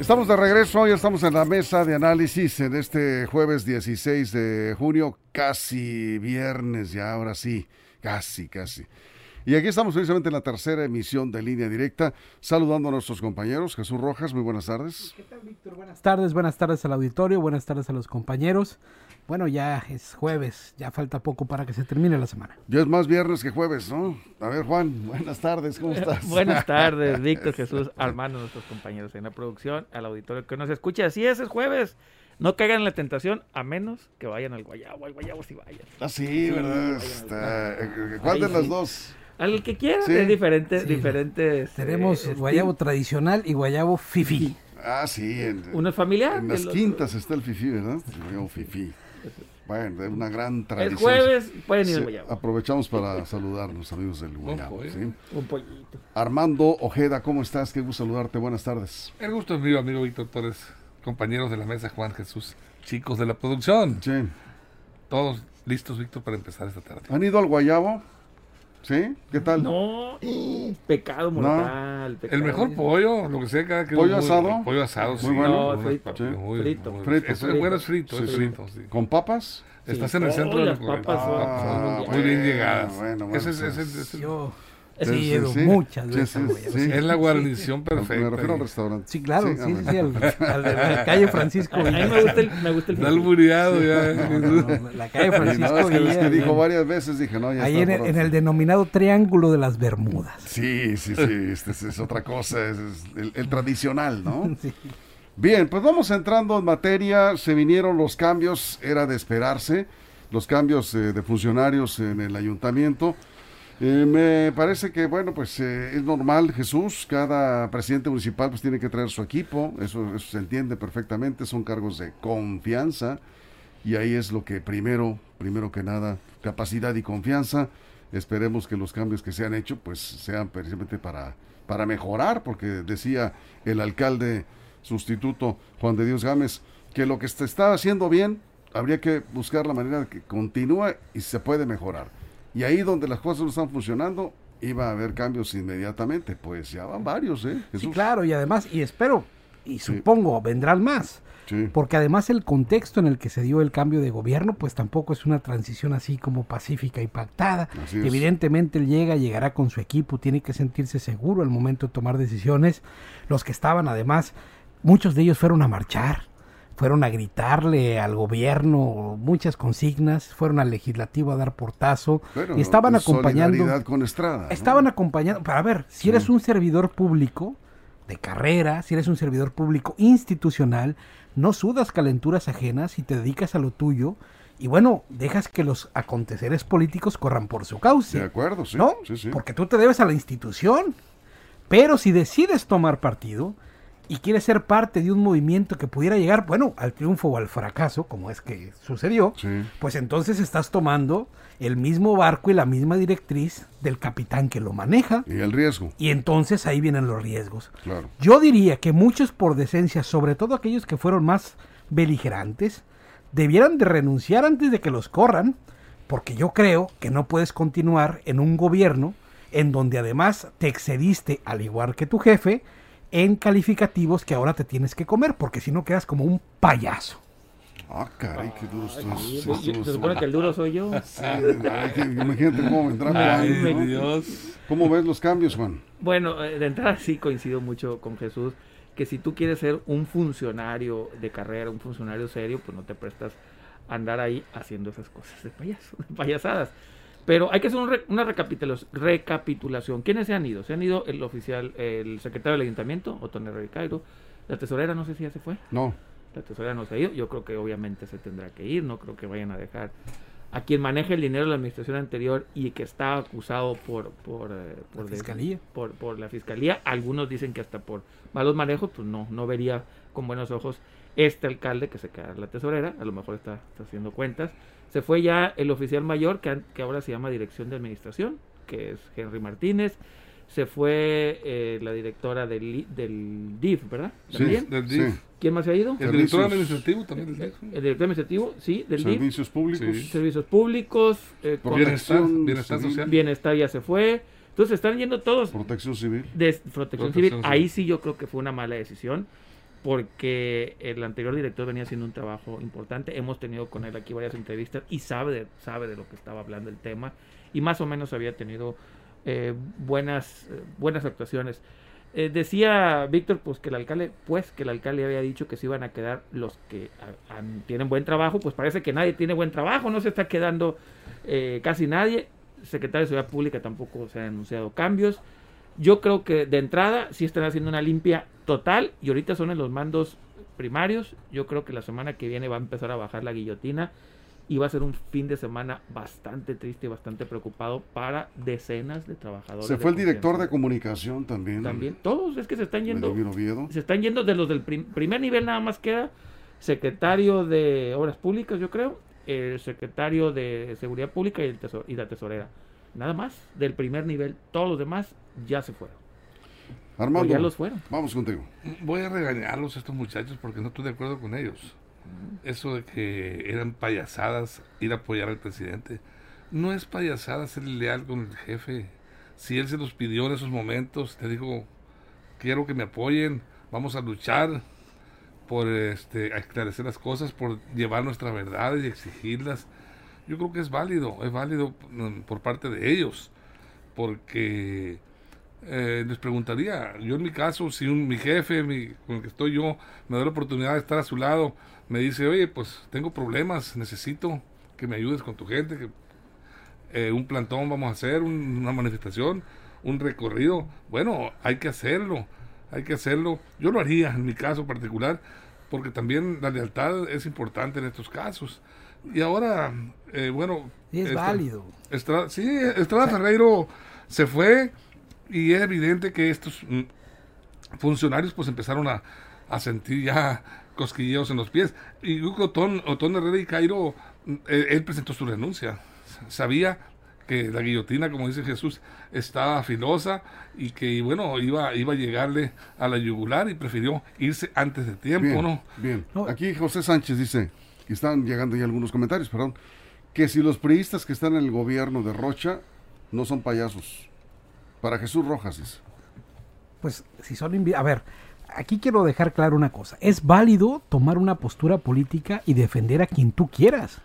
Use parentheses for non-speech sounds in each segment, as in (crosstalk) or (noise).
Estamos de regreso, ya estamos en la mesa de análisis en este jueves 16 de junio, casi viernes ya, ahora sí, casi, casi. Y aquí estamos precisamente en la tercera emisión de Línea Directa, saludando a nuestros compañeros. Jesús Rojas, muy buenas tardes. ¿Qué tal, Víctor? Buenas tardes, buenas tardes al auditorio, buenas tardes a los compañeros. Bueno, ya es jueves, ya falta poco para que se termine la semana. Ya es más viernes que jueves, ¿no? A ver, Juan, (laughs) buenas tardes, ¿cómo (laughs) estás? buenas tardes, (laughs) Víctor, Jesús, Armando, nuestros compañeros en la producción, al auditorio que nos escucha. Así es, es jueves. No caigan en la tentación, a menos que vayan al Guayabo, al Guayabo sí vayan. Ah, sí, ¿verdad? Está... Eh, ¿Cuál de las dos? Al que quiera, sí. diferentes, sí. diferentes. Tenemos eh, guayabo tradicional y guayabo fifi. Ah, sí. En, Uno es familiar. En las quintas está el fifi, ¿verdad? El guayabo fifi. Bueno, es una gran tradición. El jueves pueden ir al guayabo. Aprovechamos para (laughs) saludar a los amigos del guayabo. Un, ¿sí? un pollito. Armando Ojeda, ¿cómo estás? Qué gusto saludarte. Buenas tardes. El gusto es mío, amigo Víctor Torres, compañeros de la mesa, Juan Jesús, chicos de la producción. Sí. Todos listos, Víctor, para empezar esta tarde. ¿Han ido al guayabo? ¿Sí? ¿Qué tal? No, pecado mortal. No. Pecado. El mejor pollo, lo que sea, cada que ¿Pollo muy, asado? Pollo asado, muy sí. bueno. No, frito. Sí. Muy, frito. Muy, frito. Eso es bueno, es frito, Sí, es frito, sí. ¿Con papas? Estás Sí. en el centro Oh, de la papas. Ah, muy bien llegadas. bueno, bueno, ese, es, pues. ese es- ese Sí, sí, sí, he ido sí. muchas veces sí, es la guarnición Me perfecta. refiero al y- restaurante. Sí, claro, sí, sí, al, al de la calle Francisco A mí me gusta el, me gusta el Está albureado ya. No, no, no, la calle Y Francisco es que, es que dijo varias veces, dije, no, ya Ahí está en en el denominado Triángulo de las Bermudas. Sí, sí, sí, este es, es otra cosa, es, es el, el tradicional, ¿no? (laughs) Sí. Bien, pues vamos entrando en materia, se vinieron los cambios, era de esperarse, los cambios eh, de funcionarios en el ayuntamiento. Eh, me parece que, bueno, pues eh, es normal, Jesús, cada presidente municipal pues tiene que traer su equipo, eso, eso se entiende perfectamente, son cargos de confianza y ahí es lo que primero, primero que nada, capacidad y confianza. Esperemos que los cambios que se han hecho pues sean precisamente para, para mejorar, porque decía el alcalde sustituto Juan de Dios Gámez que lo que se está haciendo bien habría que buscar la manera de que continúe y se puede mejorar. Y ahí donde las cosas no están funcionando, iba a haber cambios inmediatamente. Pues ya van varios, ¿eh? Sí, claro, y además, y espero, y supongo, vendrán más. Sí. Porque además el contexto en el que se dio el cambio de gobierno, pues tampoco es una transición así como pacífica y pactada. Así. Evidentemente él llega, llegará con su equipo, tiene que sentirse seguro al momento de tomar decisiones. Los que estaban además, muchos de ellos fueron a marchar, fueron a gritarle al gobierno muchas consignas, fueron al legislativo a dar portazo y estaban en acompañando. con Estrada. ¿no? Estaban acompañando, para ver, si Sí. eres un servidor público de carrera, si eres un servidor público institucional, no sudas calenturas ajenas y te dedicas a lo tuyo y bueno, dejas que los aconteceres políticos corran por su cauce. De acuerdo, sí. ¿No? Sí, sí. Porque tú te debes a la institución. Pero si decides tomar partido y quieres ser parte de un movimiento que pudiera llegar, bueno, al triunfo o al fracaso, como es que sucedió, Sí. pues entonces estás tomando el mismo barco y la misma directriz del capitán que lo maneja. Y el riesgo, Y entonces ahí vienen los riesgos. claro. Yo diría que muchos por decencia, sobre todo aquellos que fueron más beligerantes, debieran de renunciar antes de que los corran, porque yo creo que no puedes continuar en un gobierno en donde además te excediste, al igual que tu jefe, en calificativos que ahora te tienes que comer, porque si no quedas como un payaso. Ah, caray, qué duro estás. Se se supone que el duro soy yo. Sí, ay, que- imagínate cómo. Dios. ¿Cómo ves los cambios, Juan? Bueno, eh, de entrada sí coincido mucho con Jesús, que si tú quieres ser un funcionario de carrera, un funcionario serio, pues no te prestas a andar ahí haciendo esas cosas de payaso, de payasadas. Pero hay que hacer un re- una recapitulación. ¿Quiénes se han ido? Se han ido el oficial, el secretario del ayuntamiento, Otone Ricairo, la tesorera, no sé si ya se fue. No, La tesorera no se ha ido. Yo creo que obviamente se tendrá que ir. No creo que vayan a dejar a quien maneje el dinero de la administración anterior y que está acusado por por, eh, por La de- fiscalía. por, por la fiscalía. Algunos dicen que hasta por malos manejos, pues no, no vería con buenos ojos este alcalde que se queda la tesorera. A lo mejor está, está haciendo cuentas. Se fue ya el oficial mayor que, que ahora se llama Dirección de Administración, que es Henry Martínez. se fue eh, la directora del, del DIF, ¿verdad? Sí, ¿También? Del sí. DIF. ¿Quién más se ha ido? El director administrativo también del DIF. El director administrativo, sí, del DIF. Servicios públicos. Sí. Servicios públicos, eh, Bienestar, bienestar civil. social. bienestar ya se fue. Entonces están yendo todos Protección civil. de protección, Protección civil. civil. Ahí sí yo creo que fue una mala decisión porque el anterior director venía haciendo un trabajo importante. Hemos tenido con él aquí varias entrevistas y sabe de, sabe de lo que estaba hablando el tema y más o menos había tenido eh, buenas, eh, buenas actuaciones. Eh, decía Víctor pues que el alcalde pues que el alcalde había dicho que se iban a quedar los que a- tienen buen trabajo pues parece que nadie tiene buen trabajo no se está quedando eh, casi nadie secretario de seguridad pública tampoco se han anunciado cambios yo creo que de entrada sí están haciendo una limpia total y ahorita son en los mandos primarios. Yo creo que la semana que viene va a empezar a bajar la guillotina y va a ser un fin de semana bastante triste y bastante preocupado para decenas de trabajadores. Se fue el director de comunicación también. También, todos es que se están yendo. Se están yendo de los del prim- primer nivel nada más queda secretario de Obras Públicas, yo creo, el secretario de Seguridad Pública y, el tesor- y la tesorera. Nada más del primer nivel. Todos los demás ya se fueron. O Armando, ya los fueron. vamos contigo. Voy a regañarlos a estos muchachos porque no estoy de acuerdo con ellos. Eso de que eran payasadas ir a apoyar al presidente. No es payasada ser leal con el jefe. Si él se los pidió en esos momentos, te dijo, quiero que me apoyen, vamos a luchar por este, a esclarecer las cosas, por llevar nuestras verdades y exigirlas. Yo creo que es válido, es válido mm, por parte de ellos, porque eh, les preguntaría, yo en mi caso, si un, mi jefe mi- con el que estoy yo me da la oportunidad de estar a su lado, me dice, oye, pues tengo problemas, necesito que me ayudes con tu gente, que eh, un plantón vamos a hacer, un- una manifestación, un recorrido, bueno, hay que hacerlo, hay que hacerlo. Yo lo haría en mi caso particular, porque también la lealtad es importante en estos casos. Y ahora, eh, bueno... Sí, es esta- válido. Estrada, sí, Estrada Ferreiro se fue y es evidente que estos mm, funcionarios pues empezaron a, a sentir ya cosquilleos en los pies. Y Hugo Otón, Otón Herrera y Cairo, mm, él, él presentó su renuncia. Sabía que la guillotina, como dice Jesús, estaba filosa y que, bueno, iba, iba a llegarle a la yugular y prefirió irse antes de tiempo, Bien, ¿no? bien. Aquí José Sánchez dice, están llegando ya algunos comentarios, perdón, que si los priistas que están en el gobierno de Rocha no son payasos. Para Jesús Rojas dice. Pues si son... A ver, aquí quiero dejar claro una cosa. Es válido tomar una postura política y defender a quien tú quieras.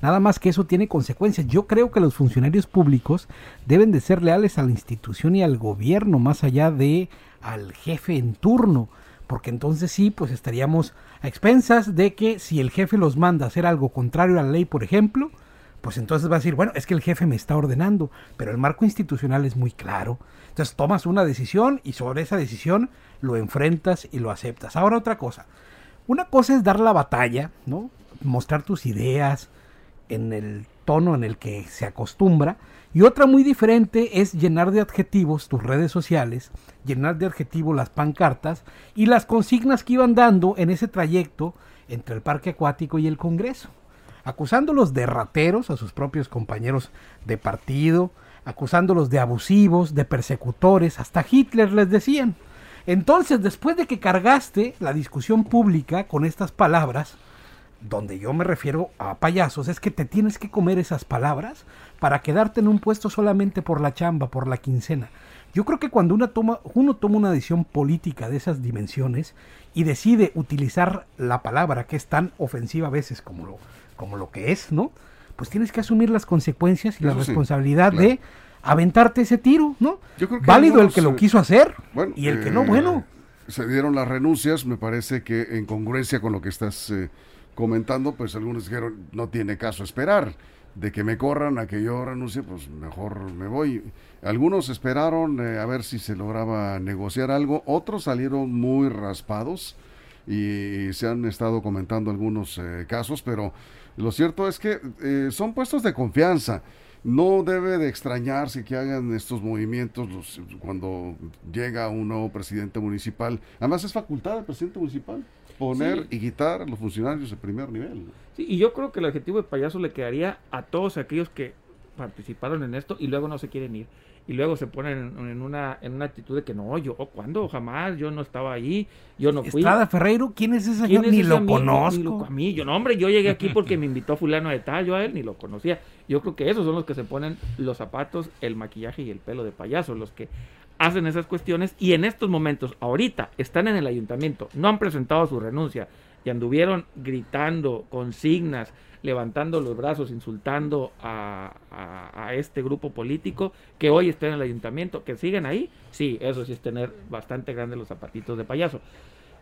Nada más que eso tiene consecuencias. Yo creo que los funcionarios públicos deben de ser leales a la institución y al gobierno, más allá de al jefe en turno. Porque entonces sí, pues estaríamos a expensas de que si el jefe los manda a hacer algo contrario a la ley, por ejemplo, pues entonces va a decir, bueno, es que el jefe me está ordenando, pero el marco institucional es muy claro. Entonces tomas una decisión y sobre esa decisión lo enfrentas y lo aceptas. Ahora otra cosa. Una cosa es dar la batalla, ¿no? Mostrar tus ideas en el tono en el que se acostumbra. Y otra muy diferente es llenar de adjetivos tus redes sociales, llenar de adjetivos las pancartas y las consignas que iban dando en ese trayecto entre el parque acuático y el Congreso acusándolos de rateros a sus propios compañeros de partido, acusándolos de abusivos, de persecutores, hasta Hitler les decían. Entonces, después de que cargaste la discusión pública con estas palabras, donde yo me refiero a payasos, es que te tienes que comer esas palabras para quedarte en un puesto solamente por la chamba, por la quincena. Yo creo que cuando una toma, uno toma una decisión política de esas dimensiones y decide utilizar la palabra que es tan ofensiva a veces como lo, como lo que es, ¿no? Pues tienes que asumir las consecuencias y la sí, responsabilidad claro. de aventarte ese tiro, ¿no? Yo creo que Válido el que lo quiso hacer Bueno, y el que eh, no, bueno. Se dieron las renuncias, me parece que en congruencia con lo que estás eh, comentando, pues algunos dijeron, no tiene caso esperar, de que me corran a que yo renuncie, pues mejor me voy. Algunos esperaron eh, a ver si se lograba negociar algo, otros salieron muy raspados y se han estado comentando algunos eh, casos, pero lo cierto es que eh, son puestos de confianza. No debe de extrañarse que hagan estos movimientos cuando llega un nuevo presidente municipal. Además es facultad del presidente municipal poner Sí. y quitar a los funcionarios de primer nivel. ¿no? Sí, y yo creo que el adjetivo de payaso le quedaría a todos aquellos que participaron en esto y luego no se quieren ir. y luego se ponen en, en una en una actitud de que no, yo, ¿cuándo? Jamás, yo no estaba ahí, yo no fui. Estrada Ferreiro, ¿quién es ese ¿Quién señor? es Ni ese lo amigo? conozco. Ni lo- a mí, yo no, hombre, yo llegué aquí porque me invitó fulano de tal, yo a él ni lo conocía. Yo creo que esos son los que se ponen los zapatos, el maquillaje y el pelo de payaso, los que hacen esas cuestiones y en estos momentos, ahorita, están en el ayuntamiento, no han presentado su renuncia y anduvieron gritando consignas, levantando los brazos, insultando a, este grupo político que hoy está en el ayuntamiento, que siguen ahí, sí, eso sí es tener bastante grandes los zapatitos de payaso.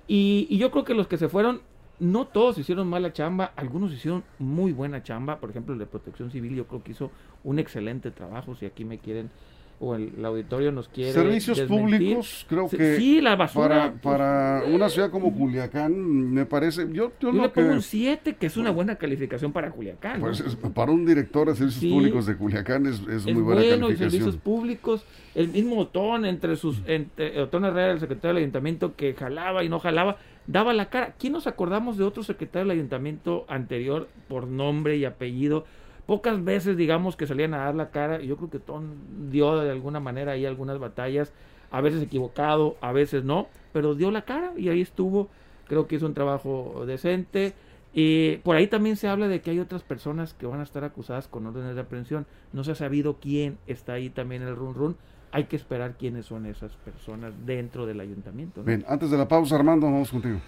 Y, y yo creo que los que se fueron, no todos hicieron mala chamba, algunos hicieron muy buena chamba. Por ejemplo, el de protección civil, yo creo que hizo un excelente trabajo. Si aquí me quieren, o el, el auditorio nos quiere. Servicios desmentir. públicos, creo Sí, que Sí, la basura. para, pues, para una ciudad como Culiacán, me parece, yo, yo yo lo le pongo que, un 7, que es una buena calificación para Culiacán. ¿no? pues, es- para un director de servicios Sí. públicos de Culiacán es, es es muy buena bueno y servicios calificación. públicos el mismo Otón entre sus entre Otón Herrera el secretario del ayuntamiento que jalaba y no jalaba daba la cara quién nos acordamos de otro secretario del ayuntamiento anterior por nombre y apellido pocas veces digamos que salían a dar la cara y yo creo que Otón dio de alguna manera ahí algunas batallas a veces equivocado a veces no pero dio la cara y ahí estuvo creo que hizo un trabajo decente y por ahí también se habla de que hay otras personas que van a estar acusadas con órdenes de aprehensión. No se ha sabido quién está ahí también en el run run. Hay que esperar quiénes son esas personas dentro del ayuntamiento. ¿no? Bien, antes de la pausa, Armando, vamos contigo.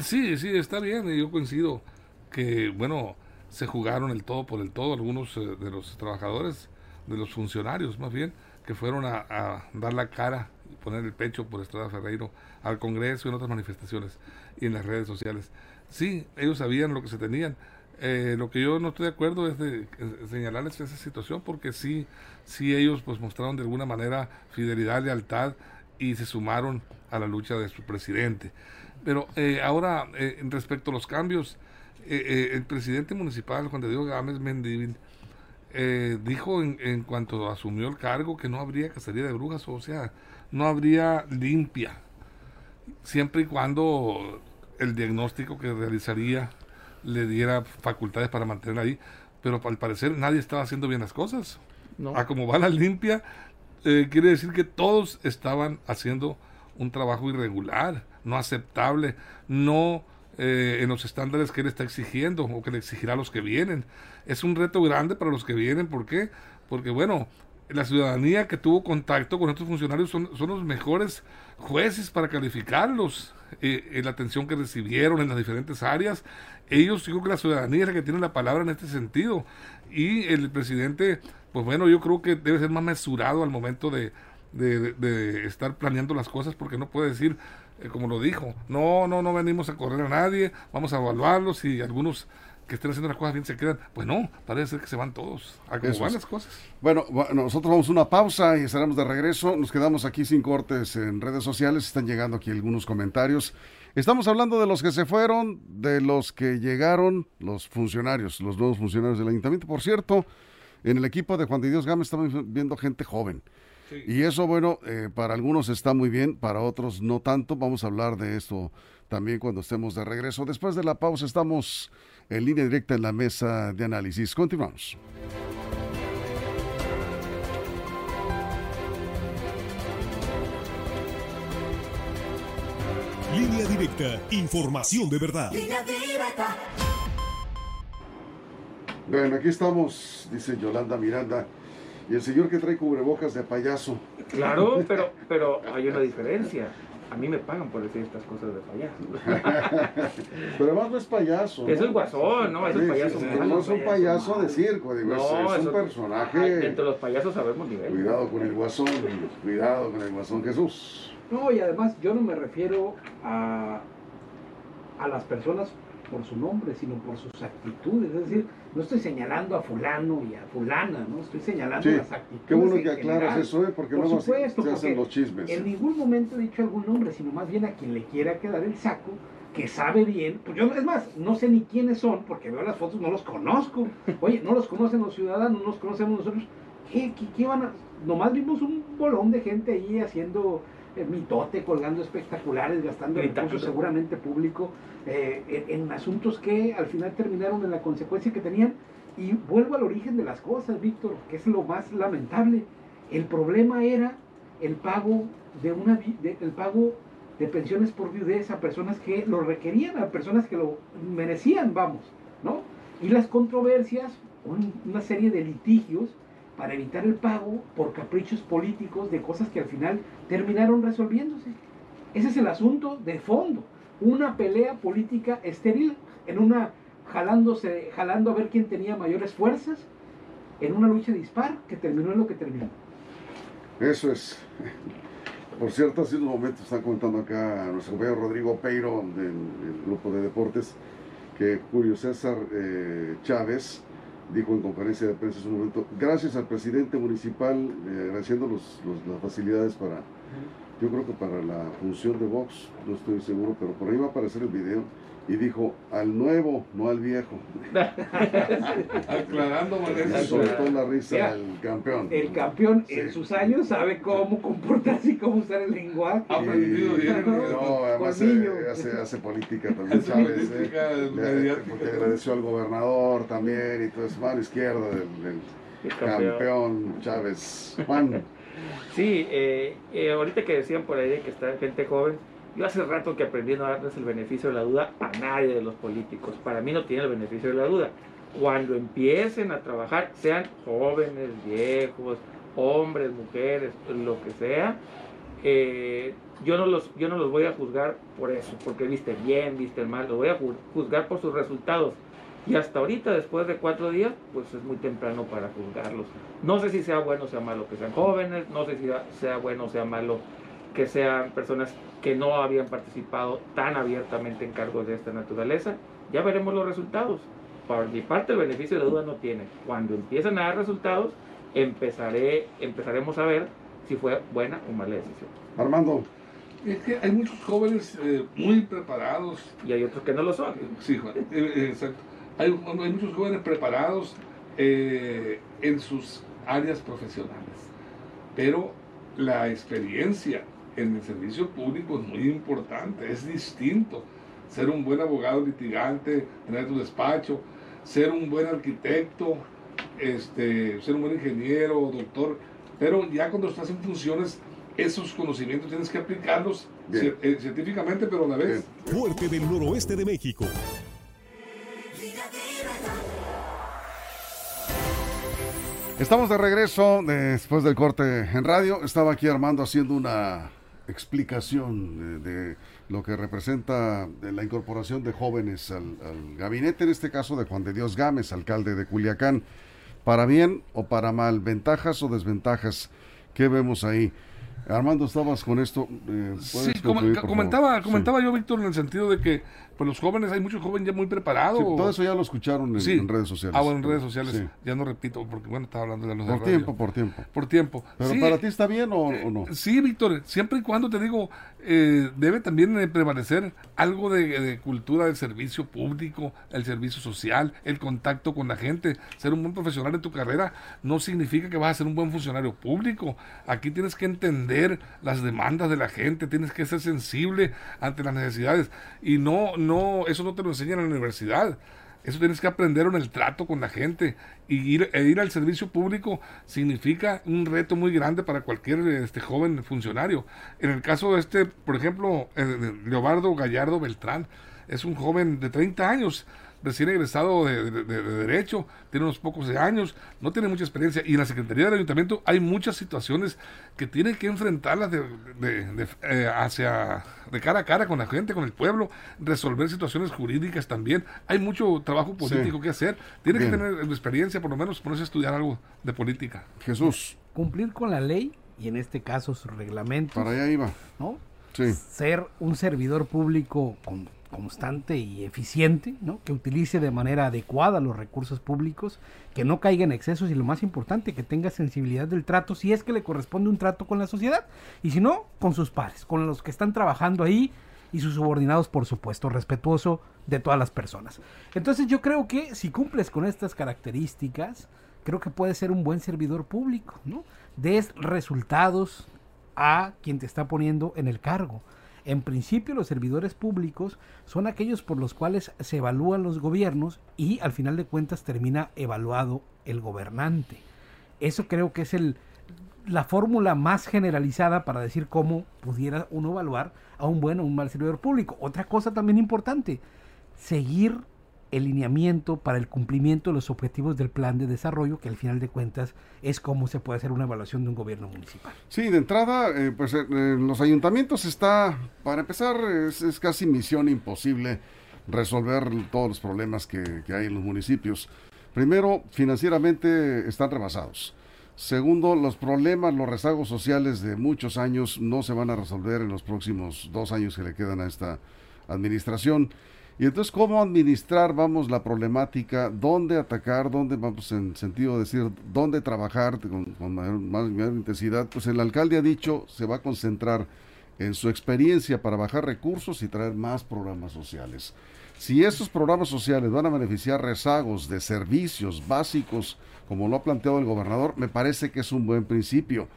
Sí, sí, está bien, yo coincido que, bueno, se jugaron el todo por el todo algunos eh, de los trabajadores, de los funcionarios más bien, que fueron a, dar la cara y poner el pecho por Estrada Ferreiro al Congreso y en otras manifestaciones y en las redes sociales. Sí, ellos sabían lo que se tenían. Eh, lo que yo no estoy de acuerdo es de señalarles esa situación porque sí, sí ellos pues mostraron de alguna manera fidelidad, lealtad y se sumaron a la lucha de su presidente. Pero eh, ahora, eh, respecto a los cambios, eh, el presidente municipal, Juan de Dios Gámez Mendívil, eh, dijo en, en cuanto asumió el cargo que no habría cacería de brujas, o sea, no habría limpia, siempre y cuando el diagnóstico que realizaría le diera facultades para mantenerla ahí. Pero al parecer nadie estaba haciendo bien las cosas. No. A como va la limpia, eh, quiere decir que todos estaban haciendo un trabajo irregular, no aceptable, no eh, en los estándares que él está exigiendo o que le exigirá a los que vienen. Es un reto grande para los que vienen, ¿por qué? Porque bueno, la ciudadanía que tuvo contacto con estos funcionarios son, son los mejores jueces para calificarlos, eh, en la atención que recibieron en las diferentes áreas. Ellos, yo creo que la ciudadanía es la que tiene la palabra en este sentido. Y el presidente, pues bueno, yo creo que debe ser más mesurado al momento de, de, estar planeando las cosas, porque no puede decir, eh, como lo dijo, no, no, no venimos a correr a nadie, vamos a evaluarlos y algunos que estén haciendo las cosas bien se quedan. Pues no, parece ser que se van todos a cómo van las cosas. Bueno, nosotros vamos a una pausa y estaremos de regreso. Nos quedamos aquí sin cortes en redes sociales. Están llegando aquí algunos comentarios. Estamos hablando de los que se fueron, de los que llegaron, los funcionarios, los nuevos funcionarios del ayuntamiento. Por cierto, en el equipo de Juan de Dios Gámez estamos viendo gente joven. Y eso, bueno, eh, para algunos está muy bien, para otros no tanto. Vamos a hablar de esto también cuando estemos de regreso. Después de la pausa estamos en línea directa en la mesa de análisis. Continuamos. Línea directa, información de verdad. Bueno, aquí estamos, dice Yolanda Miranda. Y el señor que trae cubrebocas de payaso. Claro, (laughs) pero, pero hay una diferencia. A mí me pagan por decir estas cosas de payaso. (laughs) Pero además no es payaso. Es ¿no? el guasón, ¿no? Es el Sí, payaso sí, malo. No es un payaso de circo, digo, es- es, un eso- personaje. Ay, Entre los payasos sabemos nivel. Cuidado con el guasón, cuidado con el guasón Jesús. No, y además yo no me refiero a, a las personas por su nombre, sino por sus actitudes. Es decir, no estoy señalando a fulano y a fulana, ¿no? Estoy señalando Sí, las actitudes. Qué bueno en que aclaras eso, ¿eh? porque Por luego se- supuesto, se hacen los chismes. En ningún momento he dicho algún nombre, sino más bien a quien le quiera quedar el saco, que sabe bien. Pues yo, es más, no sé ni quiénes son, porque veo las fotos, no los conozco. Oye, no los conocen los ciudadanos, no los conocemos nosotros. ¿Qué, qué, qué van a...? Nomás vimos un bolón de gente ahí haciendo mitote, colgando espectaculares, gastando Gritando. recursos seguramente público, eh, en, en asuntos que al final terminaron en la consecuencia que tenían. Y vuelvo al origen de las cosas, Víctor, que es lo más lamentable. El problema era el pago de una de- el pago de pensiones por viudez a personas que lo requerían, a personas que lo merecían, vamos, ¿no? Y las controversias, un- una serie de litigios para evitar el pago por caprichos políticos de cosas que al final terminaron resolviéndose. Ese es el asunto de fondo, una pelea política estéril en una jalándose, jalando a ver quién tenía mayores fuerzas en una lucha dispar que terminó en lo que terminó. Eso es. Por cierto, hace unos momentos están contando acá a nuestro compañero Rodrigo Peiro del, del grupo de deportes que Julio César eh, Chávez dijo en conferencia de prensa en un momento, gracias al presidente municipal, eh, agradeciendo los- las facilidades para, yo creo que para la función de Vox, no estoy seguro, pero por ahí va a aparecer el video, y dijo, al nuevo, no al viejo. (laughs) Aclarando, Vanessa. soltó la risa el campeón. El campeón en sus años sabe cómo comportarse y cómo usar el lenguaje. Ha aprendido bien. No, además eh, hace, hace política también, Hace Chávez. política eh. Le- porque agradeció al gobernador también y todo eso. Mano izquierda del, del El campeón. campeón Chávez. Juan, Sí, eh, eh, ahorita que decían por ahí que está gente joven, yo hace rato que aprendí a no darles el beneficio de la duda a nadie de los políticos. Para mí no tiene el beneficio de la duda. Cuando empiecen a trabajar, sean jóvenes, viejos, hombres, mujeres, lo que sea, eh, yo, no los, yo no los voy a juzgar por eso, porque viste bien, viste mal, los voy a ju- juzgar por sus resultados. Y hasta ahorita, después de cuatro días, pues es muy temprano para juzgarlos. No sé si sea bueno o sea malo que sean jóvenes, no sé si sea bueno o sea malo que sean personas que no habían participado tan abiertamente en cargos de esta naturaleza. Ya veremos los resultados. Por mi parte, el beneficio de la duda no tiene. Cuando empiezan a dar resultados, empezaré, empezararemos a ver si fue buena o mala decisión. Armando, Es que hay muchos jóvenes eh, muy preparados. Y hay otros que no lo son. Sí, Juan, eh, eh, exacto. Hay, hay muchos jóvenes preparados eh, en sus áreas profesionales, pero la experiencia en el servicio público es muy importante, es distinto. Ser un buen abogado litigante, tener tu despacho, ser un buen arquitecto, este, ser un buen ingeniero, doctor, pero ya cuando estás en funciones, esos conocimientos tienes que aplicarlos eh, científicamente, pero a la vez bien. Fuerte del noroeste de México. Estamos de regreso después del corte en radio. Estaba aquí Armando haciendo una explicación de, de lo que representa la incorporación de jóvenes al, al gabinete, en este caso de Juan de Dios Gámez, alcalde de Culiacán. Para bien o para mal, ventajas o desventajas, ¿qué vemos ahí? Armando, estabas con esto. eh, Sí, ¿puedes com- concluir, por comentaba, comentaba yo, Víctor, en el sentido de que pues, los jóvenes, hay muchos jóvenes ya muy preparados. Sí, todo eso ya lo escucharon en, Sí. en redes sociales. Ah, bueno, en redes sociales. Sí. Ya no repito, porque bueno, estaba hablando de los de Por radio. tiempo, por tiempo. Por tiempo. Pero para ti está bien o, o no? Sí, Víctor, siempre y cuando te digo, eh, debe también eh, prevalecer algo de, de cultura del servicio público, el servicio social, el contacto con la gente. Ser un buen profesional en tu carrera no significa que vas a ser un buen funcionario público. Aquí tienes que entender las demandas de la gente, tienes que ser sensible ante las necesidades. Y no, no, eso no te lo enseñan en la universidad. Eso tienes que aprender en el trato con la gente. Y ir, e ir al servicio público significa un reto muy grande para cualquier este, joven funcionario. En el caso de este, por ejemplo, eh, Leobardo Gallardo Beltrán, es un joven de 30 años, recién egresado de, de- de- de Derecho, tiene unos pocos de años, no tiene mucha experiencia. Y en la Secretaría del Ayuntamiento hay muchas situaciones que tiene que enfrentarlas de, de- de- eh, hacia, de cara a cara con la gente, con el pueblo, resolver situaciones jurídicas también. Hay mucho trabajo político Sí. que hacer. Tiene Bien. que tener experiencia, por lo menos ponerse a estudiar algo de política. Jesús, Cumplir con la ley y en este caso sus reglamentos, para allá iba. ¿no? Sí. ser un servidor público con- constante y eficiente, ¿no? que utilice de manera adecuada los recursos públicos, que no caiga en excesos y lo más importante, que tenga sensibilidad del trato si es que le corresponde un trato con la sociedad y si no, con sus pares, con los que están trabajando ahí y sus subordinados, por supuesto, respetuoso de todas las personas. Entonces yo creo que si cumples con estas características, creo que puedes ser un buen servidor público, ¿no? Des resultados a quien te está poniendo en el cargo. En principio los servidores públicos son aquellos por los cuales se evalúan los gobiernos y al final de cuentas termina evaluado el gobernante. Eso creo que es el, la fórmula más generalizada para decir cómo pudiera uno evaluar a un buen o un mal servidor público. Otra cosa también importante, seguir el lineamiento para el cumplimiento de los objetivos del plan de desarrollo, que al final de cuentas es cómo se puede hacer una evaluación de un gobierno municipal. Sí, de entrada, eh, pues eh, en los ayuntamientos está, para empezar, es, casi misión imposible resolver todos los problemas que hay en los municipios. Primero, financieramente están rebasados. Segundo, los problemas, los rezagos sociales de muchos años no se van a resolver en los próximos dos años que le quedan a esta administración. Y entonces, ¿cómo administrar, vamos, la problemática? ¿Dónde atacar? ¿Dónde, vamos, en sentido de decir, dónde trabajar con, con mayor, más, mayor intensidad? Pues el alcalde ha dicho, se va a concentrar en su experiencia para bajar recursos y traer más programas sociales. Si esos programas sociales van a beneficiar rezagos de servicios básicos, como lo ha planteado el gobernador, me parece que es un buen principio.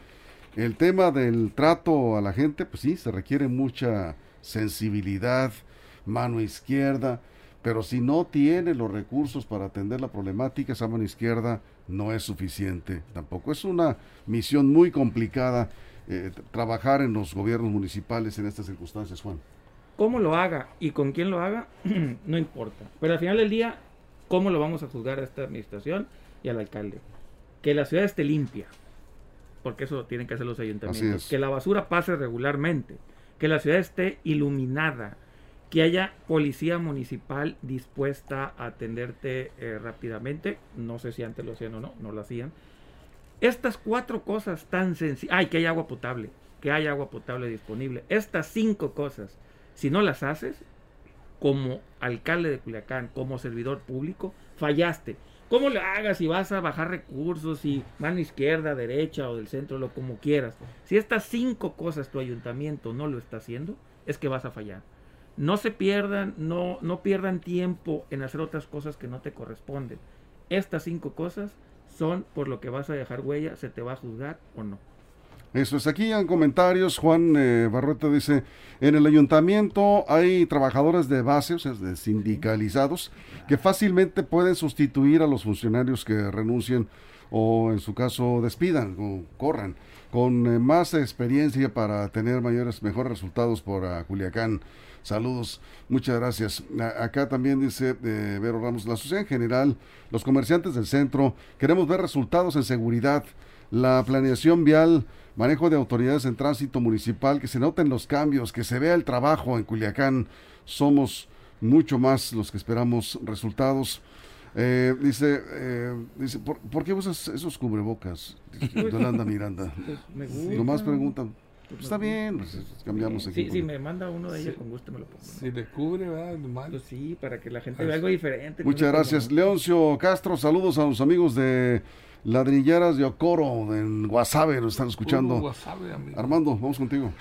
El tema del trato a la gente, pues sí, se requiere mucha sensibilidad, mano izquierda, pero si no tiene los recursos para atender la problemática, esa mano izquierda no es suficiente tampoco. Es una misión muy complicada eh, trabajar en los gobiernos municipales en estas circunstancias, Juan. Cómo lo haga y con quién lo haga, (clears throat) no importa. Pero al final del día, ¿cómo lo vamos a juzgar a esta administración y al alcalde? Que la ciudad esté limpia, porque eso tienen que hacer los ayuntamientos. Que la basura pase regularmente, que la ciudad esté iluminada, que haya policía municipal dispuesta a atenderte eh, rápidamente. No sé si antes lo hacían o no, no lo hacían. Estas cuatro cosas tan sencillas. Ay, que haya agua potable. Que haya agua potable disponible. Estas cinco cosas, si no las haces, como alcalde de Culiacán, como servidor público, fallaste. ¿Cómo lo hagas? Si vas a bajar recursos, y mano izquierda, derecha o del centro, lo como quieras. Si estas cinco cosas tu ayuntamiento no lo está haciendo, es que vas a fallar no se pierdan, no, no pierdan tiempo en hacer otras cosas que no te corresponden. Estas cinco cosas son por lo que vas a dejar huella, se te va a juzgar o no. Eso es, aquí en comentarios, Juan eh, dice, en el ayuntamiento hay trabajadores de base, o sea, de sindicalizados, que fácilmente pueden sustituir a los funcionarios que renuncien o en su caso despidan o corran, con eh, más experiencia para tener mayores, mejores resultados por uh, Culiacán. Saludos, muchas gracias. acá también dice eh, Vero Ramos, la sociedad en general, los comerciantes del centro, queremos ver resultados en seguridad, la planeación vial, manejo de autoridades en tránsito municipal, que se noten los cambios, que se vea el trabajo en Culiacán. Somos mucho más los que esperamos resultados. Eh, dice, eh, dice ¿por, ¿por, qué usas esos cubrebocas? Yolanda (laughs) Miranda. Pues me gusta. Nomás preguntan. Pues está bien, pues, cambiamos aquí. Sí, si me manda uno de ellos, con gusto me lo pongo. Si le cubre, ¿verdad? Mal. Pues sí, para que la gente vea algo diferente. Muchas gracias. Leoncio Castro, saludos a los amigos de Ladrilleras de Ocoro, en Guasave, nos están escuchando. Uh, Guasave, amigo. Armando, vamos contigo.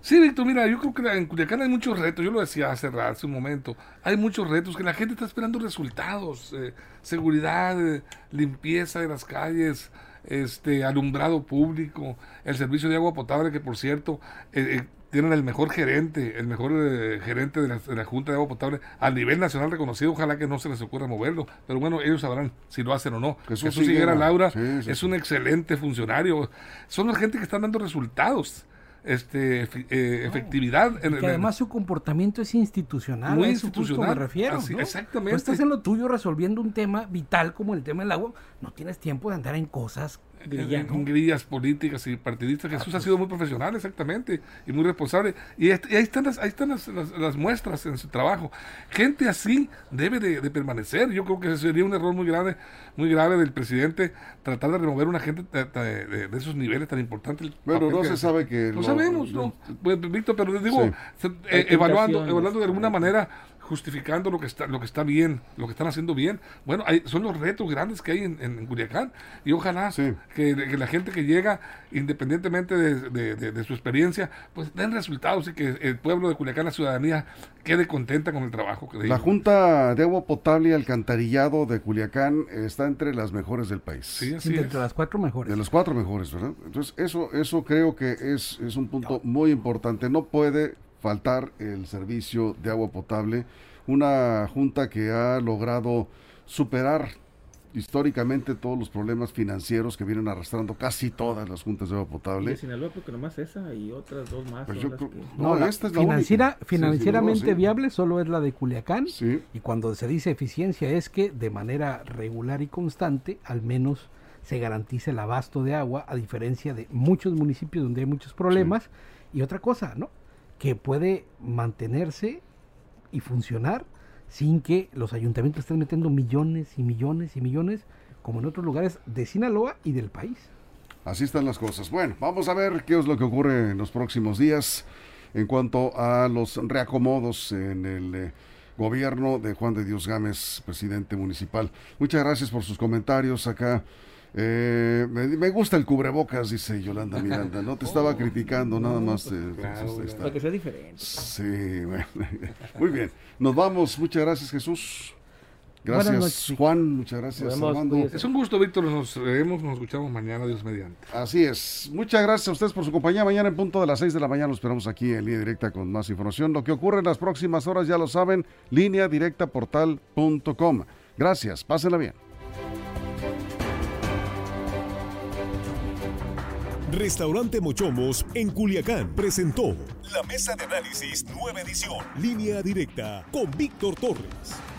Sí, Víctor, mira, yo creo que en Culiacán hay muchos retos, yo lo decía hace, hace un momento, hay muchos retos que la gente está esperando resultados, eh, seguridad, eh, limpieza de las calles, este alumbrado público, el servicio de agua potable, que por cierto, eh, eh, tienen el mejor gerente, el mejor eh, gerente de la, de la, Junta de Agua Potable a nivel nacional reconocido. Ojalá que no se les ocurra moverlo, pero bueno, ellos sabrán si lo hacen o no. Jesús, Jesús Higuera Laura sí, sí, es sí. un excelente funcionario. Son la gente que están dando resultados. Este, eh, efectividad. en- Y que en- además su comportamiento es institucional. Muy a eso justo institucional, me refiero. así, ¿no? exactamente. Tú estás en lo tuyo resolviendo un tema vital como el tema del agua. No tienes tiempo de andar en cosas en- grillas, en ¿no? grillas políticas y partidistas. Ah, Jesús pues. ha sido muy profesional, exactamente, y muy responsable. Y, ahí están, las, ahí están las, las- las muestras en su trabajo. Gente así debe de, de permanecer. Yo creo que sería un error muy grave, muy grave del presidente tratar de remover una gente de, de- de- de esos niveles tan importantes. Papel no que se sabe que... No lo- sabemos, lo- ¿no? Pues, Víctor, pero les digo, Sí. eh, evaluando, evaluando de alguna manera, justificando lo que está lo que está bien, lo que están haciendo bien. Bueno, hay, son los retos grandes que hay en, en Culiacán y ojalá Sí. que, que la gente que llega, independientemente de, de- de- de su experiencia, pues den resultados y que el pueblo de Culiacán, la ciudadanía, quede contenta con el trabajo que La Junta de Agua Potable y Alcantarillado de Culiacán está entre las mejores del país. Sí, así entre las cuatro mejores. De los cuatro mejores, ¿verdad? Entonces, eso, eso creo que es, es un punto muy importante. No puede faltar el servicio de agua potable. Una junta que ha logrado superar históricamente todos los problemas financieros que vienen arrastrando casi todas las juntas de agua Y potable. de Sinaloa, porque nomás esa y otras dos más. Pues creo- que- no, No, la esta es la financiera- única. Financieramente sí, no, sí. viable solo es la de Culiacán. Sí, Y cuando se dice eficiencia es que de manera regular y constante, al menos se garantice el abasto de agua, a diferencia de muchos municipios donde hay muchos problemas. Y otra cosa, ¿no? Que puede mantenerse y funcionar sin que los ayuntamientos estén metiendo millones y millones y millones, como en otros lugares de Sinaloa y del país. así están las cosas. Bueno, vamos a ver qué es lo que ocurre en los próximos días en cuanto a los reacomodos en el eh, gobierno de Juan de Dios Gámez, presidente municipal. Muchas gracias por sus comentarios acá. Eh, me, me gusta el cubrebocas, dice Yolanda Miranda. No te estaba criticando, nada más. eh, Claro, está. Para que sea diferente. Sí, bueno. (laughs) Muy bien. Nos vamos. Muchas gracias, Jesús. Gracias, noches. Juan. Muchas gracias, Armando. Es un gusto, Víctor. Nos vemos, nos escuchamos mañana, Dios mediante. Así es. Muchas gracias a ustedes por su compañía. Mañana en punto de las 6 de la mañana los esperamos aquí en línea directa con más información. Lo que ocurre en las próximas horas ya lo saben. Línea directa portal.com. Gracias. Pásenla bien. Restaurante Mochomos en Culiacán presentó la mesa de análisis nueva edición. Línea directa con Víctor Torres.